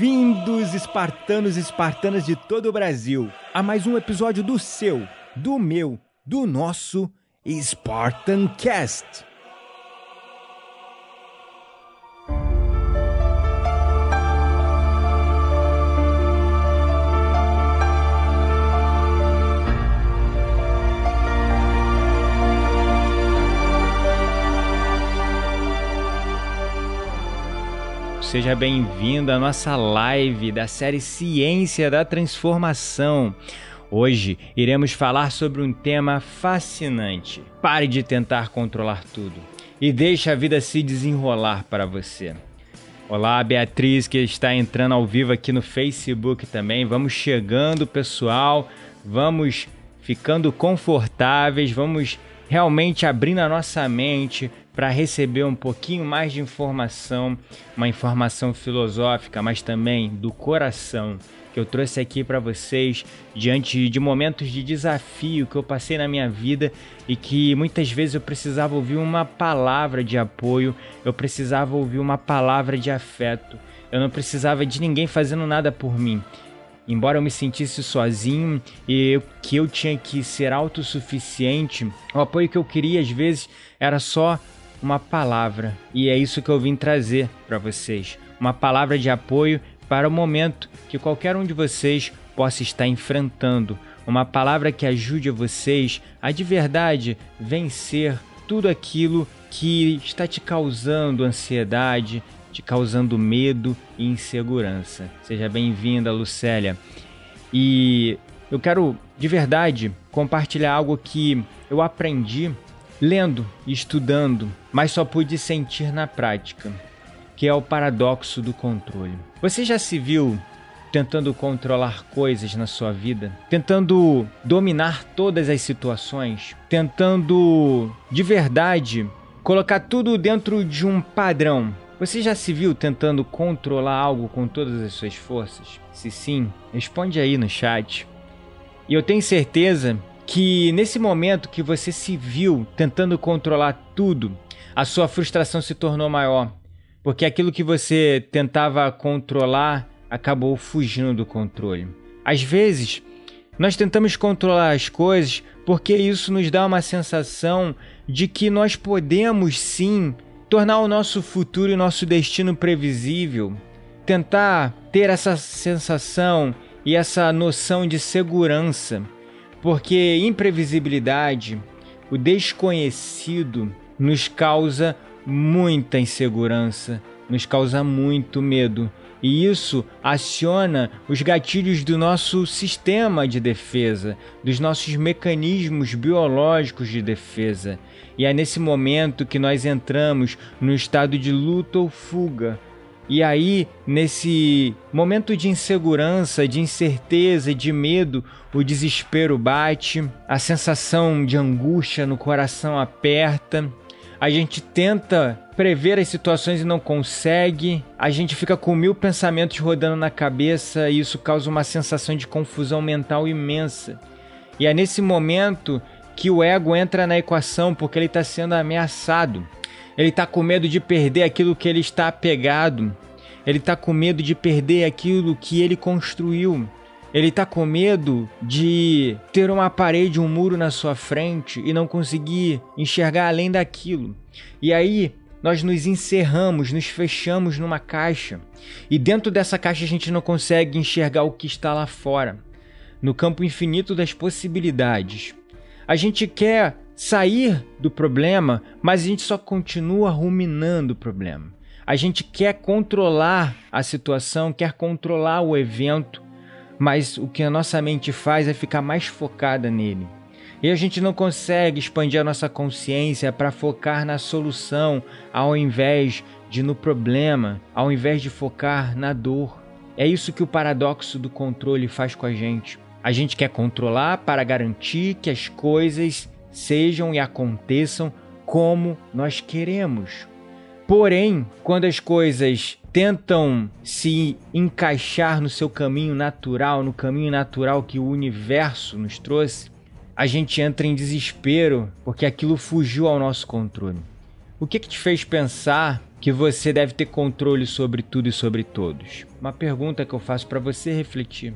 Bem-vindos, espartanos e espartanas de todo o Brasil, a mais um episódio do seu, do meu, do nosso Spartan Cast. Seja bem-vindo à nossa live da série Ciência da Transformação. Hoje iremos falar sobre um tema fascinante. Pare de tentar controlar tudo e deixe a vida se desenrolar para você. Olá, Beatriz, que está entrando ao vivo aqui no Facebook também. Vamos chegando, pessoal. Vamos ficando confortáveis, vamos realmente abrindo a nossa mente para receber um pouquinho mais de informação, uma informação filosófica, mas também do coração que eu trouxe aqui para vocês diante de momentos de desafio que eu passei na minha vida e que muitas vezes eu precisava ouvir uma palavra de apoio, eu precisava ouvir uma palavra de afeto. Eu não precisava de ninguém fazendo nada por mim. Embora eu me sentisse sozinho e eu, que eu tinha que ser autossuficiente, o apoio que eu queria às vezes era só uma palavra. E é isso que eu vim trazer para vocês. Uma palavra de apoio para o momento que qualquer um de vocês possa estar enfrentando. Uma palavra que ajude vocês a de verdade vencer tudo aquilo que está te causando ansiedade, te causando medo e insegurança. Seja bem-vinda, Lucélia. E eu quero de verdade compartilhar algo que eu aprendi lendo e estudando, mas só pude sentir na prática, que é o paradoxo do controle. Você já se viu tentando controlar coisas na sua vida, tentando dominar todas as situações, tentando de verdade colocar tudo dentro de um padrão. Você já se viu tentando controlar algo com todas as suas forças? Se sim, responde aí no chat. E eu tenho certeza que nesse momento que você se viu tentando controlar tudo, a sua frustração se tornou maior, porque aquilo que você tentava controlar acabou fugindo do controle. Às vezes, nós tentamos controlar as coisas porque isso nos dá uma sensação de que nós podemos sim tornar o nosso futuro e nosso destino previsível, tentar ter essa sensação e essa noção de segurança porque imprevisibilidade, o desconhecido, nos causa muita insegurança, nos causa muito medo. E isso aciona os gatilhos do nosso sistema de defesa, dos nossos mecanismos biológicos de defesa. E é nesse momento que nós entramos no estado de luta ou fuga, e aí, nesse momento de insegurança, de incerteza, de medo, o desespero bate, a sensação de angústia no coração aperta. A gente tenta prever as situações e não consegue. A gente fica com mil pensamentos rodando na cabeça e isso causa uma sensação de confusão mental imensa. E é nesse momento que o ego entra na equação porque ele está sendo ameaçado. Ele está com medo de perder aquilo que ele está apegado. Ele está com medo de perder aquilo que ele construiu. Ele está com medo de ter uma parede, um muro na sua frente e não conseguir enxergar além daquilo. E aí nós nos encerramos, nos fechamos numa caixa. E dentro dessa caixa a gente não consegue enxergar o que está lá fora, no campo infinito das possibilidades. A gente quer sair do problema, mas a gente só continua ruminando o problema. A gente quer controlar a situação, quer controlar o evento, mas o que a nossa mente faz é ficar mais focada nele. E a gente não consegue expandir a nossa consciência para focar na solução ao invés de no problema, ao invés de focar na dor. É isso que o paradoxo do controle faz com a gente. A gente quer controlar para garantir que as coisas sejam e aconteçam como nós queremos. Porém, quando as coisas tentam se encaixar no seu caminho natural, no caminho natural que o universo nos trouxe, a gente entra em desespero porque aquilo fugiu ao nosso controle. O que, que te fez pensar que você deve ter controle sobre tudo e sobre todos? Uma pergunta que eu faço para você refletir.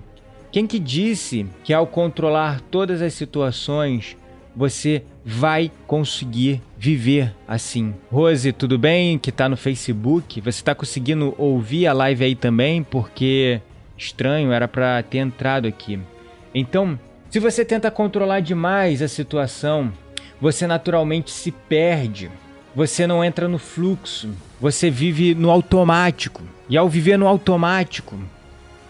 Quem que disse que ao controlar todas as situações você vai conseguir viver assim. Rose, tudo bem? Que tá no Facebook. Você tá conseguindo ouvir a live aí também? Porque estranho, era para ter entrado aqui. Então, se você tenta controlar demais a situação, você naturalmente se perde. Você não entra no fluxo. Você vive no automático. E ao viver no automático,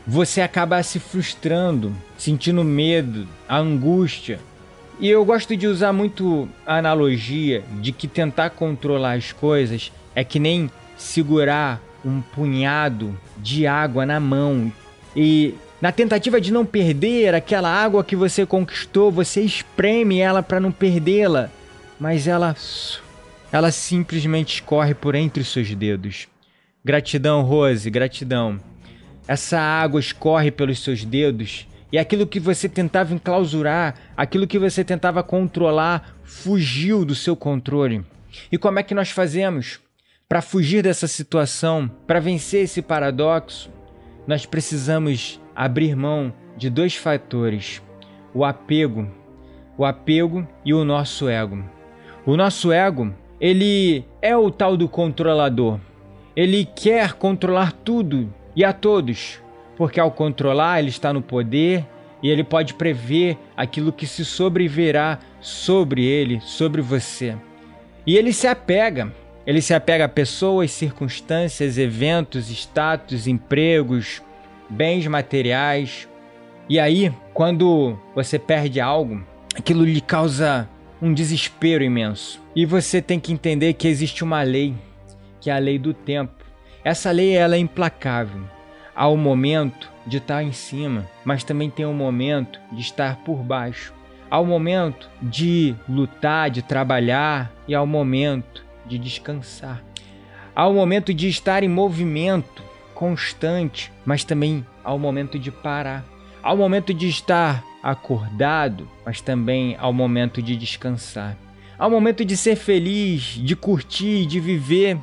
você acaba se frustrando, sentindo medo, a angústia, e eu gosto de usar muito a analogia de que tentar controlar as coisas é que nem segurar um punhado de água na mão e na tentativa de não perder aquela água que você conquistou, você espreme ela para não perdê-la, mas ela ela simplesmente escorre por entre os seus dedos. Gratidão, Rose, gratidão. Essa água escorre pelos seus dedos e aquilo que você tentava enclausurar, aquilo que você tentava controlar, fugiu do seu controle. E como é que nós fazemos? Para fugir dessa situação, para vencer esse paradoxo, nós precisamos abrir mão de dois fatores: o apego, o apego e o nosso ego. O nosso ego, ele é o tal do controlador. Ele quer controlar tudo e a todos porque ao controlar ele está no poder e ele pode prever aquilo que se sobrevirá sobre ele, sobre você. E ele se apega, ele se apega a pessoas, circunstâncias, eventos, status, empregos, bens materiais. E aí, quando você perde algo, aquilo lhe causa um desespero imenso. E você tem que entender que existe uma lei, que é a lei do tempo. Essa lei ela é implacável. Há o momento de estar em cima, mas também tem um momento de estar por baixo. Há o momento de lutar, de trabalhar e há o momento de descansar. Há o momento de estar em movimento constante, mas também há o momento de parar. Há o momento de estar acordado, mas também há o momento de descansar. Há o momento de ser feliz, de curtir, de viver,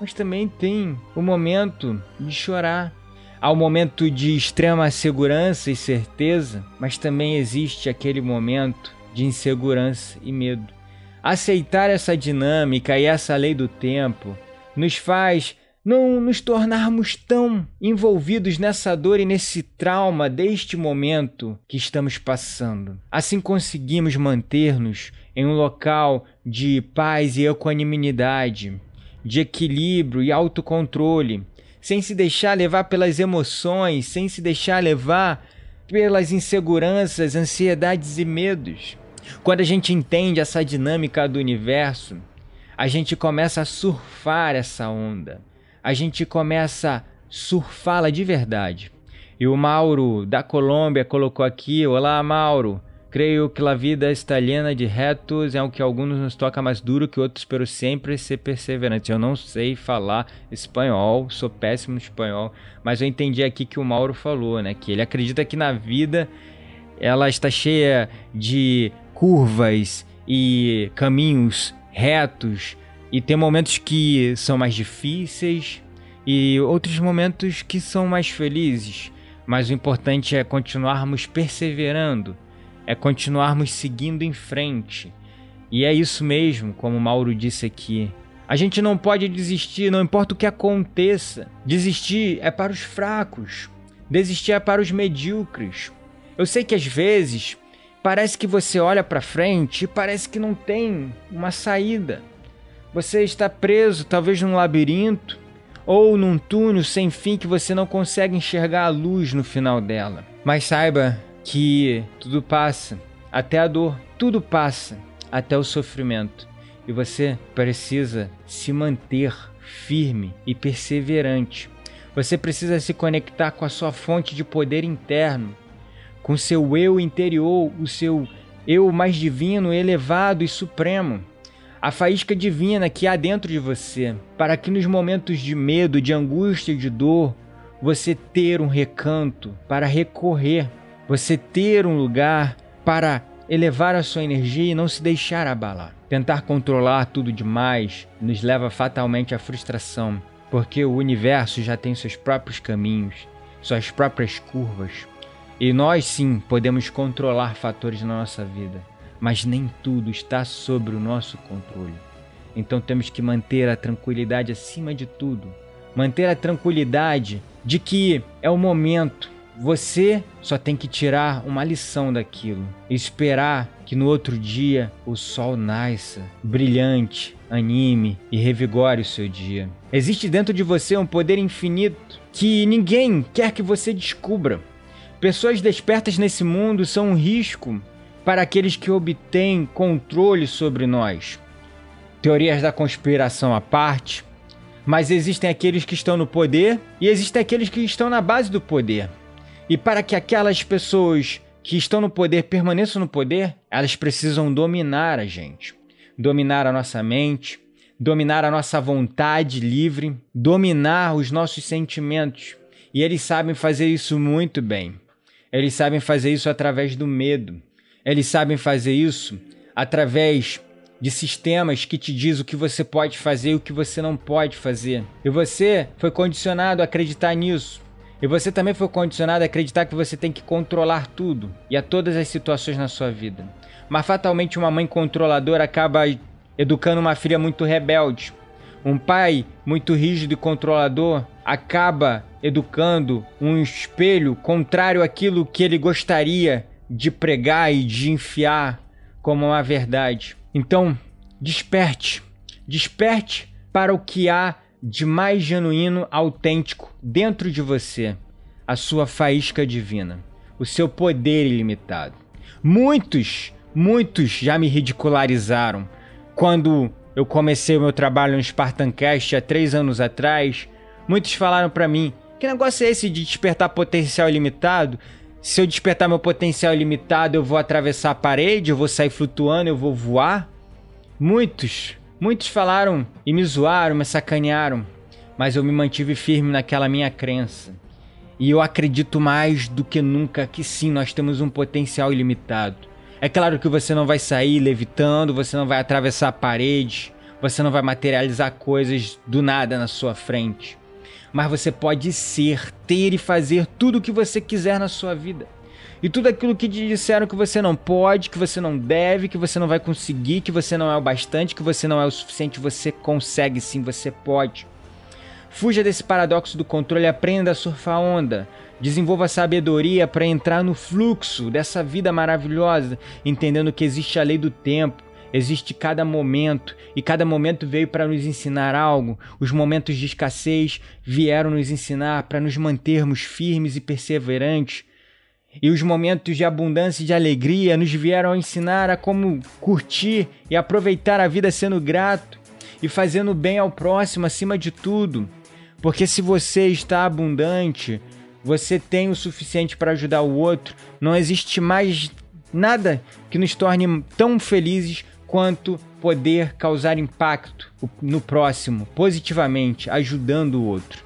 mas também tem o momento de chorar, Há um momento de extrema segurança e certeza, mas também existe aquele momento de insegurança e medo. Aceitar essa dinâmica e essa lei do tempo nos faz não nos tornarmos tão envolvidos nessa dor e nesse trauma deste momento que estamos passando. Assim conseguimos manter-nos em um local de paz e equanimidade, de equilíbrio e autocontrole, sem se deixar levar pelas emoções, sem se deixar levar pelas inseguranças, ansiedades e medos. Quando a gente entende essa dinâmica do universo, a gente começa a surfar essa onda. A gente começa a surfá-la de verdade. E o Mauro da Colômbia colocou aqui: Olá, Mauro. Creio que a vida está llena de retos, é o que alguns nos toca mais duro que outros, pero sempre ser perseverante. Eu não sei falar espanhol, sou péssimo no espanhol, mas eu entendi aqui que o Mauro falou, né? Que ele acredita que na vida ela está cheia de curvas e caminhos retos e tem momentos que são mais difíceis e outros momentos que são mais felizes. Mas o importante é continuarmos perseverando é continuarmos seguindo em frente. E é isso mesmo, como Mauro disse aqui. A gente não pode desistir, não importa o que aconteça. Desistir é para os fracos. Desistir é para os medíocres. Eu sei que às vezes parece que você olha para frente e parece que não tem uma saída. Você está preso talvez num labirinto ou num túnel sem fim que você não consegue enxergar a luz no final dela. Mas saiba que tudo passa. até a dor. Tudo passa, até o sofrimento. E você precisa se manter firme e perseverante. Você precisa se conectar com a sua fonte de poder interno, com seu eu interior, o seu eu mais divino, elevado e supremo. A faísca divina que há dentro de você, para que nos momentos de medo, de angústia e de dor, você ter um recanto para recorrer, você ter um lugar para elevar a sua energia e não se deixar abalar. Tentar controlar tudo demais nos leva fatalmente à frustração, porque o universo já tem seus próprios caminhos, suas próprias curvas. E nós sim podemos controlar fatores na nossa vida, mas nem tudo está sob o nosso controle. Então temos que manter a tranquilidade acima de tudo. Manter a tranquilidade de que é o momento. Você só tem que tirar uma lição daquilo. Esperar que no outro dia o sol nasça, brilhante, anime e revigore o seu dia. Existe dentro de você um poder infinito que ninguém quer que você descubra. Pessoas despertas nesse mundo são um risco para aqueles que obtêm controle sobre nós. Teorias da conspiração à parte, mas existem aqueles que estão no poder e existem aqueles que estão na base do poder. E para que aquelas pessoas que estão no poder permaneçam no poder, elas precisam dominar a gente, dominar a nossa mente, dominar a nossa vontade livre, dominar os nossos sentimentos. E eles sabem fazer isso muito bem. Eles sabem fazer isso através do medo. Eles sabem fazer isso através de sistemas que te diz o que você pode fazer e o que você não pode fazer. E você foi condicionado a acreditar nisso. E você também foi condicionado a acreditar que você tem que controlar tudo e a todas as situações na sua vida. Mas fatalmente uma mãe controladora acaba educando uma filha muito rebelde. Um pai muito rígido e controlador acaba educando um espelho contrário àquilo que ele gostaria de pregar e de enfiar como uma verdade. Então, desperte, desperte para o que há de mais genuíno, autêntico dentro de você, a sua faísca divina, o seu poder ilimitado. Muitos, muitos já me ridicularizaram quando eu comecei o meu trabalho no Spartancast há três anos atrás Muitos falaram para mim: que negócio é esse de despertar potencial ilimitado? Se eu despertar meu potencial ilimitado, eu vou atravessar a parede, eu vou sair flutuando, eu vou voar? Muitos, muitos falaram e me zoaram, me sacanearam, mas eu me mantive firme naquela minha crença. E eu acredito mais do que nunca que sim, nós temos um potencial ilimitado. É claro que você não vai sair levitando, você não vai atravessar a parede, você não vai materializar coisas do nada na sua frente mas você pode ser, ter e fazer tudo o que você quiser na sua vida. E tudo aquilo que te disseram que você não pode, que você não deve, que você não vai conseguir, que você não é o bastante, que você não é o suficiente, você consegue sim, você pode. Fuja desse paradoxo do controle, aprenda a surfar onda. Desenvolva sabedoria para entrar no fluxo dessa vida maravilhosa, entendendo que existe a lei do tempo, Existe cada momento e cada momento veio para nos ensinar algo. Os momentos de escassez vieram nos ensinar para nos mantermos firmes e perseverantes. E os momentos de abundância e de alegria nos vieram ensinar a como curtir e aproveitar a vida sendo grato e fazendo bem ao próximo acima de tudo. Porque se você está abundante, você tem o suficiente para ajudar o outro, não existe mais nada que nos torne tão felizes quanto poder causar impacto no próximo positivamente, ajudando o outro.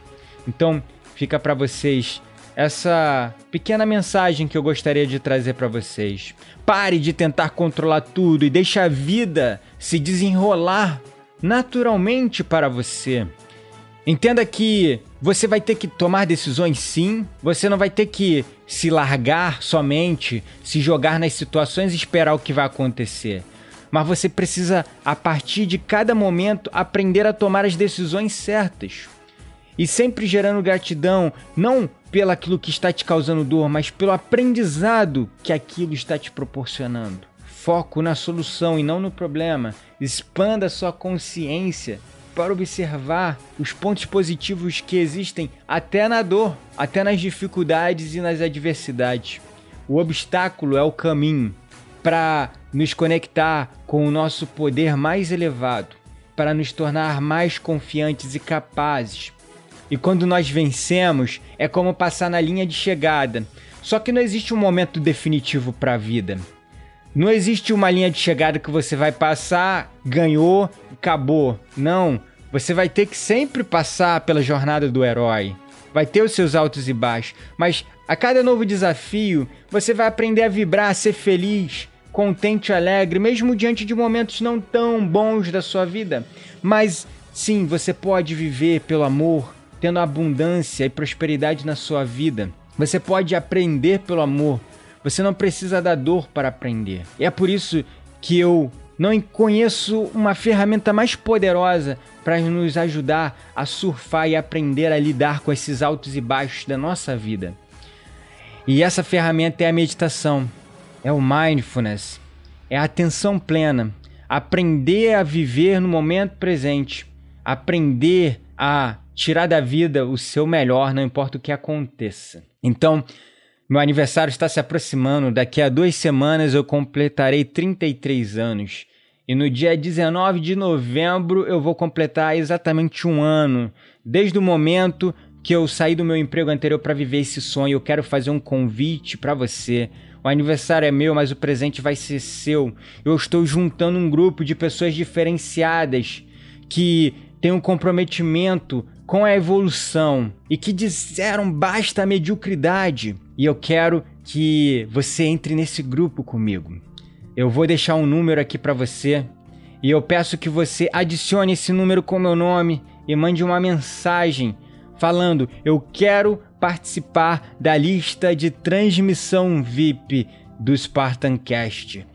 Então, fica para vocês essa pequena mensagem que eu gostaria de trazer para vocês. Pare de tentar controlar tudo e deixe a vida se desenrolar naturalmente para você. Entenda que você vai ter que tomar decisões sim, você não vai ter que se largar somente, se jogar nas situações e esperar o que vai acontecer mas você precisa, a partir de cada momento, aprender a tomar as decisões certas. E sempre gerando gratidão, não pelo aquilo que está te causando dor, mas pelo aprendizado que aquilo está te proporcionando. Foco na solução e não no problema. Expanda sua consciência para observar os pontos positivos que existem até na dor, até nas dificuldades e nas adversidades. O obstáculo é o caminho, para nos conectar com o nosso poder mais elevado, para nos tornar mais confiantes e capazes. E quando nós vencemos, é como passar na linha de chegada. Só que não existe um momento definitivo para a vida. Não existe uma linha de chegada que você vai passar, ganhou, acabou. Não. Você vai ter que sempre passar pela jornada do herói. Vai ter os seus altos e baixos. Mas a cada novo desafio, você vai aprender a vibrar, a ser feliz, contente e alegre, mesmo diante de momentos não tão bons da sua vida. Mas sim, você pode viver pelo amor, tendo abundância e prosperidade na sua vida. Você pode aprender pelo amor, você não precisa da dor para aprender. E é por isso que eu não conheço uma ferramenta mais poderosa para nos ajudar a surfar e aprender a lidar com esses altos e baixos da nossa vida. E essa ferramenta é a meditação, é o mindfulness, é a atenção plena, aprender a viver no momento presente, aprender a tirar da vida o seu melhor, não importa o que aconteça. Então, meu aniversário está se aproximando. Daqui a duas semanas eu completarei 33 anos. E no dia 19 de novembro eu vou completar exatamente um ano. Desde o momento que eu saí do meu emprego anterior para viver esse sonho, eu quero fazer um convite para você. O aniversário é meu, mas o presente vai ser seu. Eu estou juntando um grupo de pessoas diferenciadas que têm um comprometimento com a evolução e que disseram basta a mediocridade. E eu quero que você entre nesse grupo comigo. Eu vou deixar um número aqui para você e eu peço que você adicione esse número com meu nome e mande uma mensagem falando: "Eu quero participar da lista de transmissão VIP do Spartancast".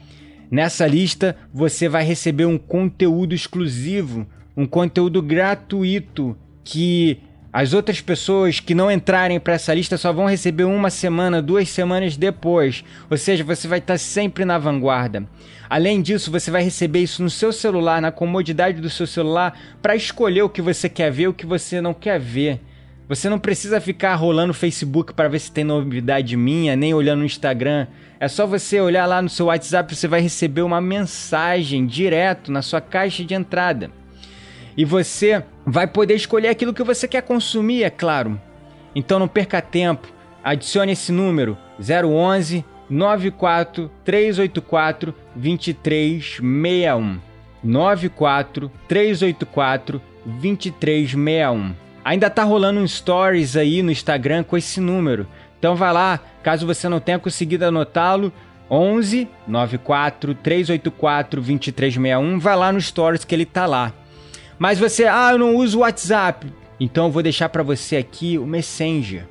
Nessa lista você vai receber um conteúdo exclusivo, um conteúdo gratuito que as outras pessoas que não entrarem para essa lista só vão receber uma semana, duas semanas depois. Ou seja, você vai estar sempre na vanguarda. Além disso, você vai receber isso no seu celular, na comodidade do seu celular, para escolher o que você quer ver, o que você não quer ver. Você não precisa ficar rolando no Facebook para ver se tem novidade minha, nem olhando no Instagram. É só você olhar lá no seu WhatsApp, você vai receber uma mensagem direto na sua caixa de entrada. E você vai poder escolher aquilo que você quer consumir, é claro. Então não perca tempo. Adicione esse número 011 94 384 2361. 94 384 2361. Ainda tá rolando um stories aí no Instagram com esse número. Então vai lá, caso você não tenha conseguido anotá-lo, 11 94 384 2361, vai lá no stories que ele tá lá. Mas você, ah, eu não uso o WhatsApp. Então eu vou deixar para você aqui o Messenger.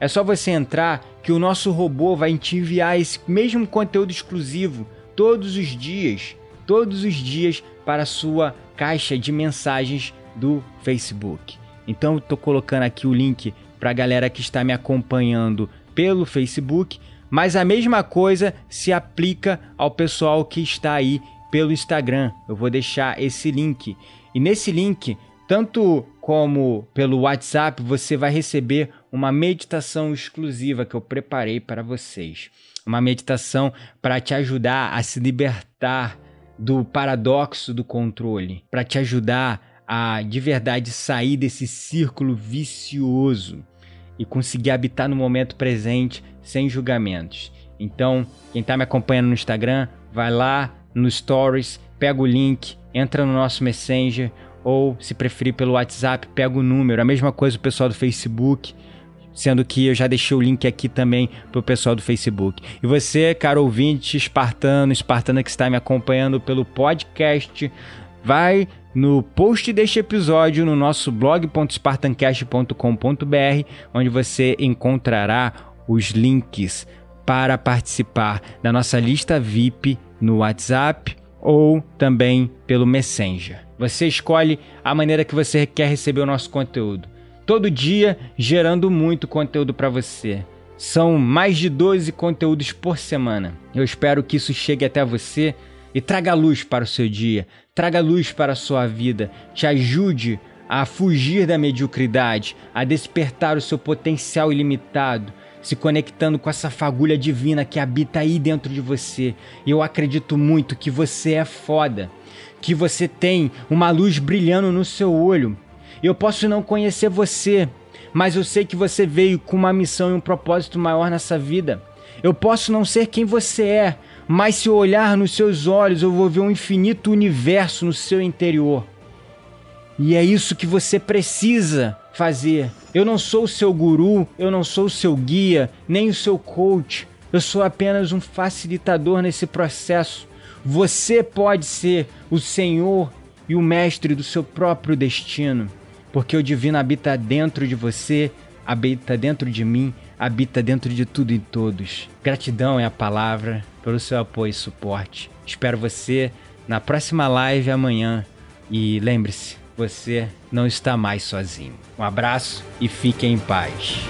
É só você entrar que o nosso robô vai te enviar esse mesmo conteúdo exclusivo todos os dias, todos os dias para a sua caixa de mensagens do Facebook. Então tô colocando aqui o link para a galera que está me acompanhando pelo Facebook, mas a mesma coisa se aplica ao pessoal que está aí pelo Instagram. Eu vou deixar esse link. E nesse link, tanto como pelo WhatsApp, você vai receber uma meditação exclusiva que eu preparei para vocês. Uma meditação para te ajudar a se libertar do paradoxo do controle, para te ajudar a de verdade sair desse círculo vicioso e conseguir habitar no momento presente sem julgamentos. Então, quem está me acompanhando no Instagram, vai lá no Stories, pega o link, entra no nosso Messenger ou, se preferir pelo WhatsApp, pega o número. A mesma coisa o pessoal do Facebook, sendo que eu já deixei o link aqui também para o pessoal do Facebook. E você, caro ouvinte, espartano, espartana que está me acompanhando pelo podcast, vai no post deste episódio no nosso blog.spartancast.com.br, onde você encontrará os links para participar da nossa lista VIP no WhatsApp ou também pelo Messenger. Você escolhe a maneira que você quer receber o nosso conteúdo. Todo dia gerando muito conteúdo para você. São mais de 12 conteúdos por semana. Eu espero que isso chegue até você e traga luz para o seu dia, traga luz para a sua vida, te ajude a fugir da mediocridade, a despertar o seu potencial ilimitado. Se conectando com essa fagulha divina que habita aí dentro de você. Eu acredito muito que você é foda, que você tem uma luz brilhando no seu olho. Eu posso não conhecer você, mas eu sei que você veio com uma missão e um propósito maior nessa vida. Eu posso não ser quem você é, mas se eu olhar nos seus olhos, eu vou ver um infinito universo no seu interior. E é isso que você precisa fazer. Eu não sou o seu guru, eu não sou o seu guia, nem o seu coach. Eu sou apenas um facilitador nesse processo. Você pode ser o senhor e o mestre do seu próprio destino, porque o divino habita dentro de você, habita dentro de mim, habita dentro de tudo e todos. Gratidão é a palavra pelo seu apoio e suporte. Espero você na próxima live amanhã e lembre-se, você não está mais sozinho. Um abraço e fique em paz.